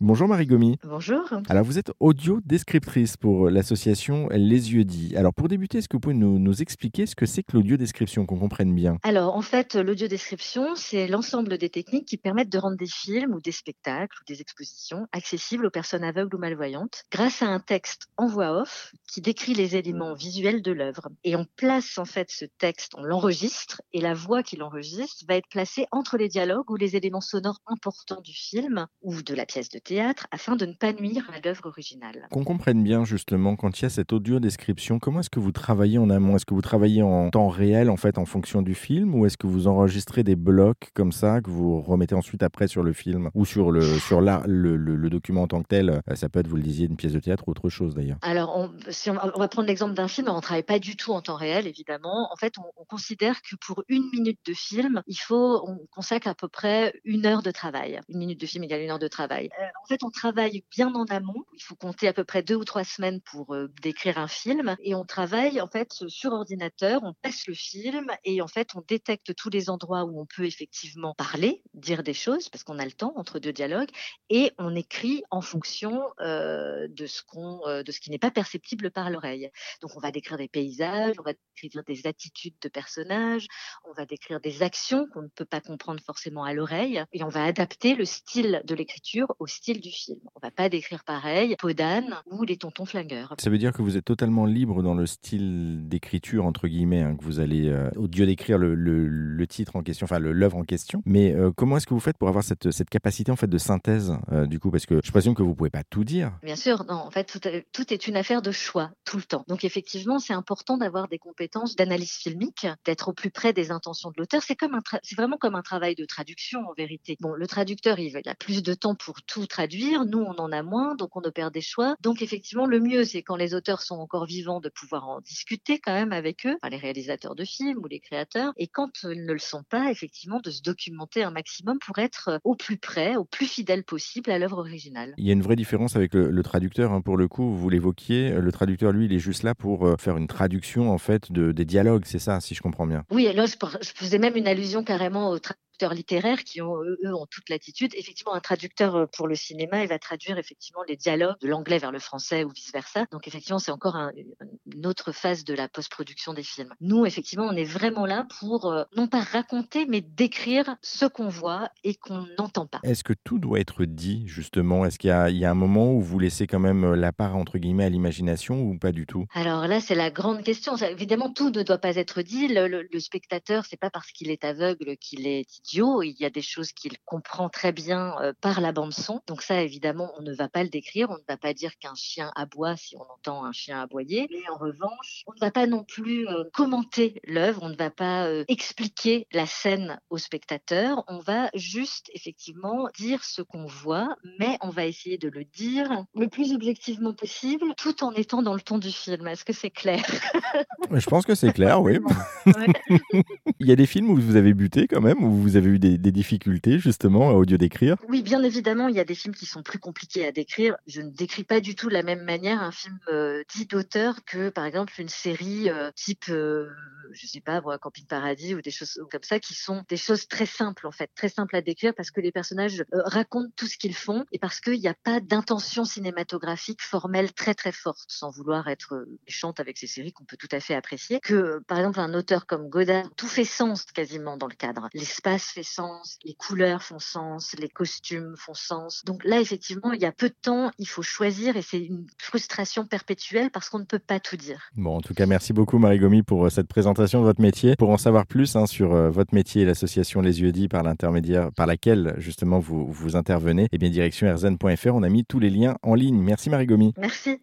Bonjour Marie Gomi. Bonjour. Alors vous êtes audio descriptrice pour l'association Les Yeux Dits. Alors pour débuter, est-ce que vous pouvez nous, nous expliquer ce que c'est que l'audio description, qu'on comprenne bien? Alors en fait, l'audio description, c'est l'ensemble des techniques qui permettent de rendre des films ou des spectacles ou des expositions accessibles aux personnes aveugles ou malvoyantes grâce à un texte en voix off qui décrit les éléments visuels de l'œuvre. Et on place en fait ce texte, on l'enregistre et la voix qui l'enregistre va être placée entre les dialogues ou les éléments sonores importants du film ou de la pièce de théâtre afin de ne pas nuire à l'œuvre originale. Qu'on comprenne bien justement quand il y a cette audio description, comment est-ce que vous travaillez en amont? Est-ce que vous travaillez en temps réel en fait en fonction du film ou est-ce que vous enregistrez des blocs comme ça que vous remettez ensuite après sur le film ou sur le sur la, le, le, document en tant que tel? Euh, Ça peut être, vous le disiez, une pièce de théâtre ou autre chose d'ailleurs. Alors, on, si on, va prendre l'exemple d'un film, on ne travaille pas du tout en temps réel évidemment. En fait, on, on, considère que pour une minute de film, il faut on consacre à peu près une heure de travail. Une minute de film égale une heure de travail. Euh, en fait, on travaille bien en amont. Il faut compter à peu près deux ou trois semaines pour euh, décrire un film. Et on travaille en fait sur ordinateur, on passe le film et en fait on détecte tous les endroits où on peut effectivement parler, dire des choses parce qu'on a le temps entre deux dialogues et on écrit en fonction euh, de ce qu'on, euh, de ce qui n'est pas perceptible par l'oreille. Donc on va décrire des paysages, on va décrire des attitudes de personnages, on va décrire des actions qu'on ne peut pas comprendre forcément à l'oreille et on va adapter le style de l'écriture au style du film. On va pas décrire pareil Podane ou les tontons flingueurs. Ça veut dire que vous êtes totalement libre dans le style d'écriture, entre guillemets, hein, que vous allez, euh, au lieu d'écrire le, le, titre en question, enfin l'œuvre en question. Mais euh, comment est-ce que vous faites pour avoir cette, cette capacité en fait de synthèse, euh, du coup? Parce que je présume que vous pouvez pas tout dire. Bien sûr, non. En fait, tout, tout est une affaire de choix, tout le temps. Donc effectivement, c'est important d'avoir des compétences d'analyse filmique, d'être au plus près des intentions de l'auteur. C'est comme un c'est vraiment comme un travail de traduction en vérité. Bon, le traducteur, il a plus de temps pour tout traduire nous, on en a moins, donc on opère des choix. Donc effectivement, le mieux, c'est quand les auteurs sont encore vivants de pouvoir en discuter quand même avec eux, enfin, les réalisateurs de films ou les créateurs. Et quand ils ne le sont pas, effectivement, de se documenter un maximum pour être au plus près, au plus fidèle possible à l'œuvre originale. Il y a une vraie différence avec le, traducteur, hein, pour le coup, vous l'évoquiez. Le traducteur, lui, il est juste là pour euh, faire une traduction, en fait, de, des dialogues, c'est ça, si je comprends bien? Oui, là, je, je faisais même une allusion carrément au traducteur littéraires qui ont eux ont toute l'attitude. Effectivement, un traducteur euh, pour le cinéma, il va traduire effectivement les dialogues de l'anglais vers le français ou vice versa. Donc effectivement, c'est encore une autre phase de la post-production des films. Nous, effectivement, on est vraiment là pour euh, non pas raconter, mais décrire ce qu'on voit et qu'on n'entend pas. Est-ce que tout doit être dit justement? Est-ce qu'il y, y, a un moment où vous laissez quand même euh, la part entre guillemets à l'imagination ou pas du tout? Alors là, c'est la grande question. Évidemment, tout ne doit pas être dit. Le, le, le spectateur, c'est pas parce qu'il est aveugle qu'il est il y a des choses qu'il comprend très bien euh, par la bande son. Donc ça, évidemment, on ne va pas le décrire. On ne va pas dire qu'un chien aboie si on entend un chien aboyer. Mais en revanche, on ne va pas non plus euh, commenter l'œuvre. On ne va pas euh, expliquer la scène au spectateur. On va juste, effectivement, dire ce qu'on voit, mais on va essayer de le dire le plus objectivement possible, tout en étant dans le ton du film. Est-ce que c'est clair? Je pense que c'est clair, oui. Il y a des films où vous avez buté quand même, où vous avez eu des, difficultés justement à audio décrire? Oui, bien évidemment, il y a des films qui sont plus compliqués à décrire. Je ne décris pas du tout de la même manière un film euh, dit d'auteur que par exemple une série euh, type, euh, je sais pas, Camping Paradis ou des choses comme ça, qui sont des choses très simples en fait, très simples à décrire parce que les personnages racontent tout ce qu'ils font et parce qu'il n'y a pas d'intention cinématographique formelle très très forte, sans vouloir être méchante avec ces séries qu'on peut tout à fait apprécier. Que par exemple un auteur comme Godard, tout fait sens quasiment dans le cadre. L'espace fait sens, les couleurs font sens, les costumes font sens. Donc là, effectivement, il y a peu de temps, il faut choisir et c'est une frustration perpétuelle parce qu'on ne peut pas tout dire. Bon, en tout cas, merci beaucoup Marie Gomi pour euh, cette présentation de votre métier. Pour en savoir plus hein, sur euh, votre métier et l'association Les Yeux Dits par l'intermédiaire par laquelle justement vous, vous intervenez, eh bien direction rzn.fr, on a mis tous les liens en ligne. Merci Marie Gomi. Merci.